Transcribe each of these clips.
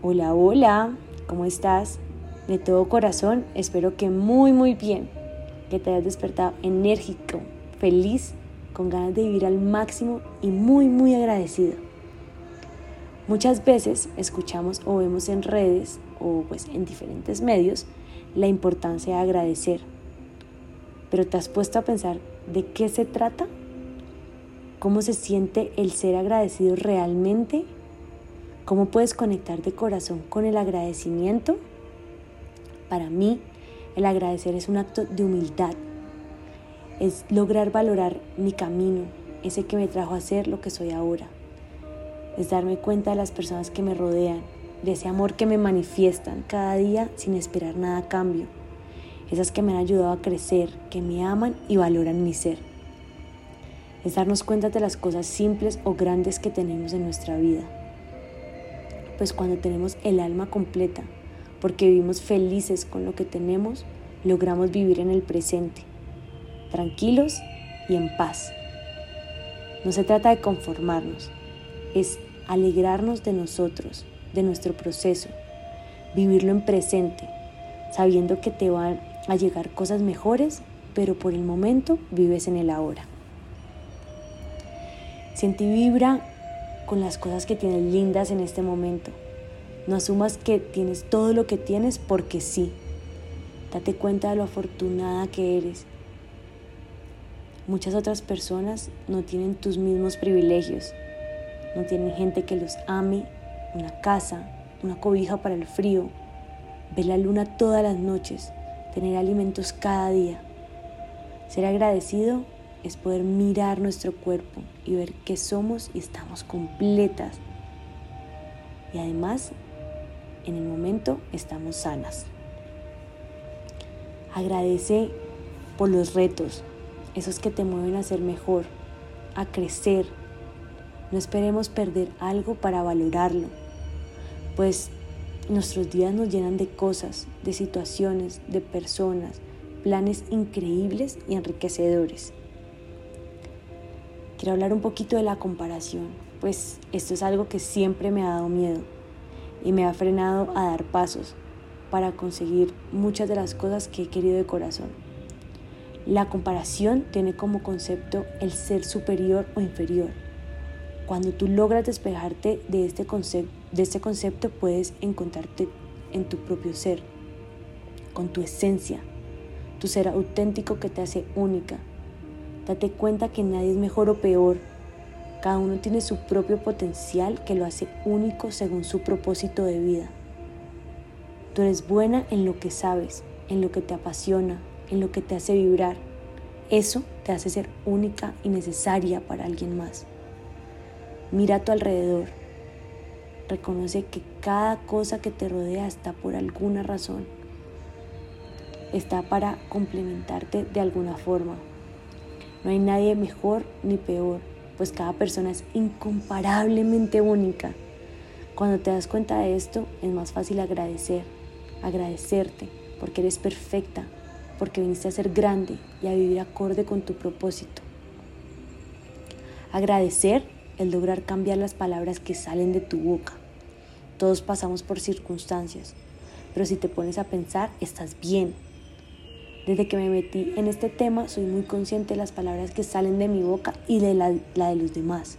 Hola, hola, ¿cómo estás? De todo corazón, espero que muy, muy bien, que te hayas despertado enérgico, feliz, con ganas de vivir al máximo y muy, muy agradecido. Muchas veces escuchamos o vemos en redes o pues en diferentes medios la importancia de agradecer. Pero ¿te has puesto a pensar de qué se trata? ¿Cómo se siente el ser agradecido realmente? ¿Cómo puedes conectar de corazón con el agradecimiento? Para mí, el agradecer es un acto de humildad. Es lograr valorar mi camino, ese que me trajo a ser lo que soy ahora. Es darme cuenta de las personas que me rodean, de ese amor que me manifiestan cada día sin esperar nada a cambio. Esas que me han ayudado a crecer, que me aman y valoran mi ser. Es darnos cuenta de las cosas simples o grandes que tenemos en nuestra vida pues cuando tenemos el alma completa, porque vivimos felices con lo que tenemos, logramos vivir en el presente, tranquilos y en paz. No se trata de conformarnos, es alegrarnos de nosotros, de nuestro proceso, vivirlo en presente, sabiendo que te van a llegar cosas mejores, pero por el momento vives en el ahora. Siente y vibra con las cosas que tienes lindas en este momento. No asumas que tienes todo lo que tienes porque sí. Date cuenta de lo afortunada que eres. Muchas otras personas no tienen tus mismos privilegios. No tienen gente que los ame, una casa, una cobija para el frío, ver la luna todas las noches, tener alimentos cada día. Ser agradecido es poder mirar nuestro cuerpo y ver que somos y estamos completas. Y además, en el momento estamos sanas. Agradece por los retos, esos que te mueven a ser mejor, a crecer. No esperemos perder algo para valorarlo, pues nuestros días nos llenan de cosas, de situaciones, de personas, planes increíbles y enriquecedores. Quiero hablar un poquito de la comparación, pues esto es algo que siempre me ha dado miedo y me ha frenado a dar pasos para conseguir muchas de las cosas que he querido de corazón. La comparación tiene como concepto el ser superior o inferior. Cuando tú logras despejarte de este, este concepto puedes encontrarte en tu propio ser, con tu esencia, tu ser auténtico que te hace única, Date cuenta que nadie es mejor o peor. Cada uno tiene su propio potencial que lo hace único según su propósito de vida. Tú eres buena en lo que sabes, en lo que te apasiona, en lo que te hace vibrar. Eso te hace ser única y necesaria para alguien más. Mira a tu alrededor. Reconoce que cada cosa que te rodea está por alguna razón. Está para complementarte de alguna forma. No hay nadie mejor ni peor, pues cada persona es incomparablemente única. Cuando te das cuenta de esto, es más fácil agradecer, agradecerte, porque eres perfecta, porque viniste a ser grande y a vivir acorde con tu propósito. Agradecer es lograr cambiar las palabras que salen de tu boca. Todos pasamos por circunstancias, pero si te pones a pensar, estás bien, desde que me metí en este tema soy muy consciente de las palabras que salen de mi boca y de la, de los demás.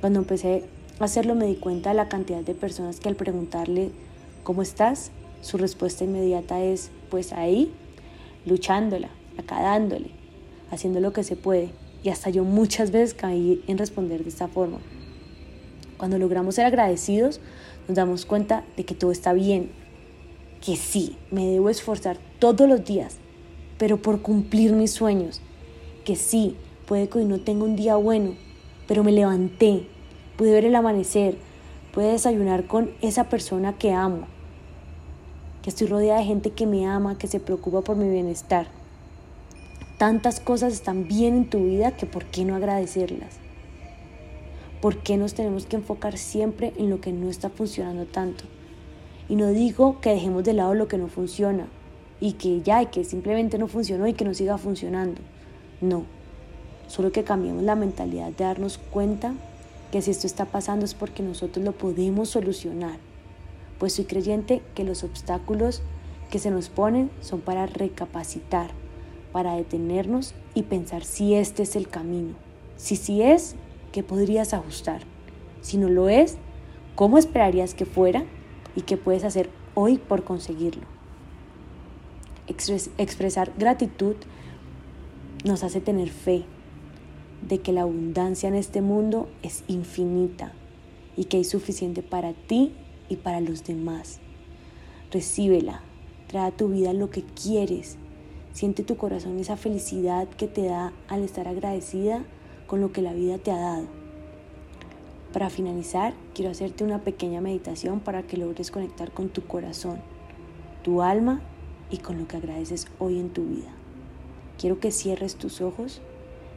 Cuando empecé a hacerlo me di cuenta de la cantidad de personas que al preguntarle ¿cómo estás? Su respuesta inmediata es pues ahí, luchándola, acá dándole, haciendo lo que se puede. Y hasta yo muchas veces caí en responder de esta forma. Cuando logramos ser agradecidos, nos damos cuenta de que todo está bien, que sí, me debo esforzar todos los días, pero por cumplir mis sueños. Que sí, puede que hoy no tenga un día bueno, pero me levanté, pude ver el amanecer, pude desayunar con esa persona que amo, que estoy rodeada de gente que me ama, que se preocupa por mi bienestar. Tantas cosas están bien en tu vida que por qué no agradecerlas. ¿Por qué nos tenemos que enfocar siempre en lo que no está funcionando tanto? Y no digo que dejemos de lado lo que no funciona, y que ya, y que simplemente no funcionó y que no siga funcionando. No, solo que cambiemos la mentalidad de darnos cuenta que si esto está pasando es porque nosotros lo podemos solucionar, pues soy creyente que los obstáculos que se nos ponen son para recapacitar, para detenernos y pensar si este es el camino. Si sí es, ¿qué podrías ajustar? Si no lo es, ¿cómo esperarías que fuera y qué puedes hacer hoy por conseguirlo? Expresar gratitud nos hace tener fe de que la abundancia en este mundo es infinita y que hay suficiente para ti y para los demás. Recíbela, trae a tu vida lo que quieres. Siente tu corazón esa felicidad que te da al estar agradecida con lo que la vida te ha dado. Para finalizar, quiero hacerte una pequeña meditación para que logres conectar con tu corazón, tu alma y con lo que agradeces hoy en tu vida. Quiero que cierres tus ojos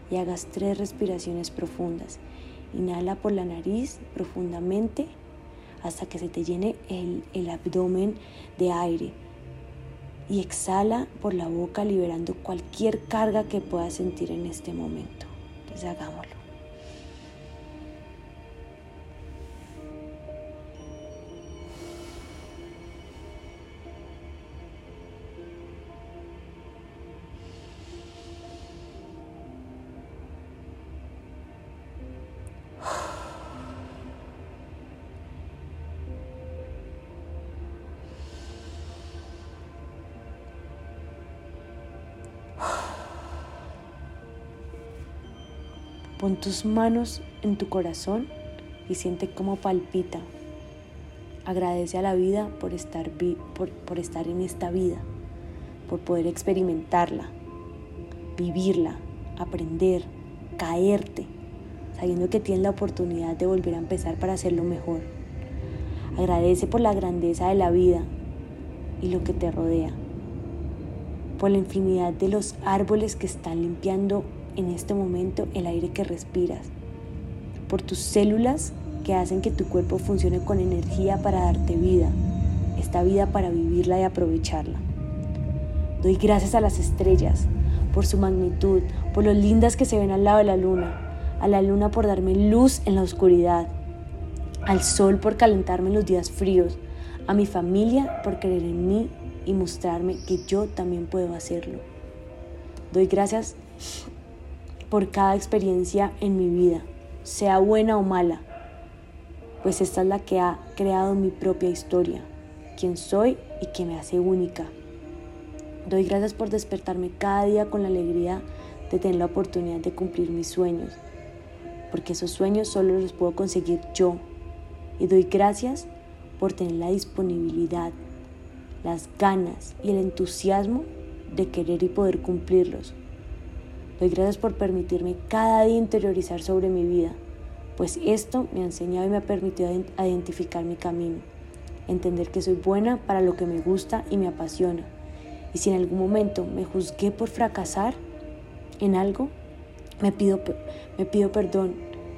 y hagas tres respiraciones profundas. Inhala por la nariz profundamente hasta que se te llene el, el abdomen de aire. Y exhala por la boca liberando cualquier carga que puedas sentir en este momento. Entonces hagámoslo. Pon tus manos en tu corazón y siente cómo palpita. Agradece a la vida por estar, por, por estar en esta vida, por poder experimentarla, vivirla, aprender, caerte, sabiendo que tienes la oportunidad de volver a empezar para hacerlo mejor. Agradece por la grandeza de la vida y lo que te rodea, por la infinidad de los árboles que están limpiando en este momento el aire que respiras, por tus células que hacen que tu cuerpo funcione con energía para darte vida, esta vida para vivirla y aprovecharla. Doy gracias a las estrellas por su magnitud, por lo lindas que se ven al lado de la luna, a la luna por darme luz en la oscuridad, al sol por calentarme en los días fríos, a mi familia por creer en mí y mostrarme que yo también puedo hacerlo. Doy gracias por cada experiencia en mi vida, sea buena o mala, pues esta es la que ha creado mi propia historia, quién soy y que me hace única. Doy gracias por despertarme cada día con la alegría de tener la oportunidad de cumplir mis sueños, porque esos sueños solo los puedo conseguir yo. Y doy gracias por tener la disponibilidad, las ganas y el entusiasmo de querer y poder cumplirlos. Doy gracias por permitirme cada día interiorizar sobre mi vida, pues esto me ha enseñado y me ha permitido identificar mi camino, entender que soy buena para lo que me gusta y me apasiona. Y si en algún momento me juzgué por fracasar en algo, me pido, me pido perdón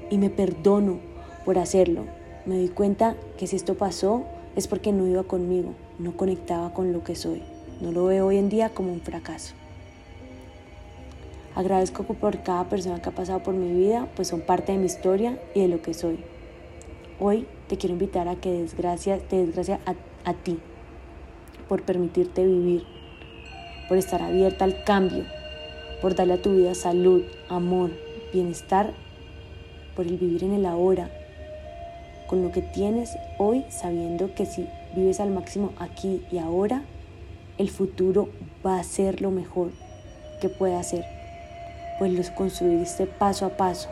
y me perdono por hacerlo. Me doy cuenta que si esto pasó es porque no iba conmigo, no conectaba con lo que soy. No lo veo hoy en día como un fracaso. Agradezco por cada persona que ha pasado por mi vida, pues son parte de mi historia y de lo que soy. Hoy te quiero invitar a que desgracia, te desgracia a, a ti por permitirte vivir, por estar abierta al cambio, por darle a tu vida salud, amor, bienestar, por el vivir en el ahora, con lo que tienes hoy, sabiendo que si vives al máximo aquí y ahora, el futuro va a ser lo mejor que puede ser pues los construiste paso a paso,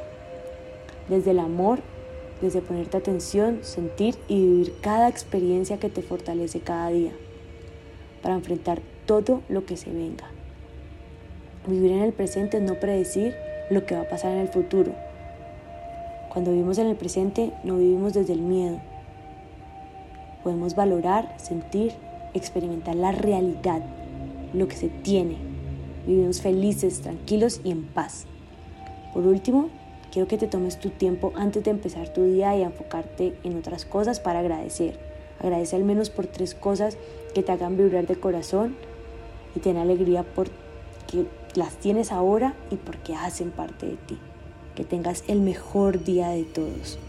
desde el amor, desde ponerte atención, sentir y vivir cada experiencia que te fortalece cada día, para enfrentar todo lo que se venga. Vivir en el presente es no predecir lo que va a pasar en el futuro. Cuando vivimos en el presente no vivimos desde el miedo. Podemos valorar, sentir, experimentar la realidad, lo que se tiene, Vivimos felices, tranquilos y en paz. Por último, quiero que te tomes tu tiempo antes de empezar tu día y enfocarte en otras cosas para agradecer. Agradece al menos por tres cosas que te hagan vibrar de corazón y ten alegría porque las tienes ahora y porque hacen parte de ti. Que tengas el mejor día de todos.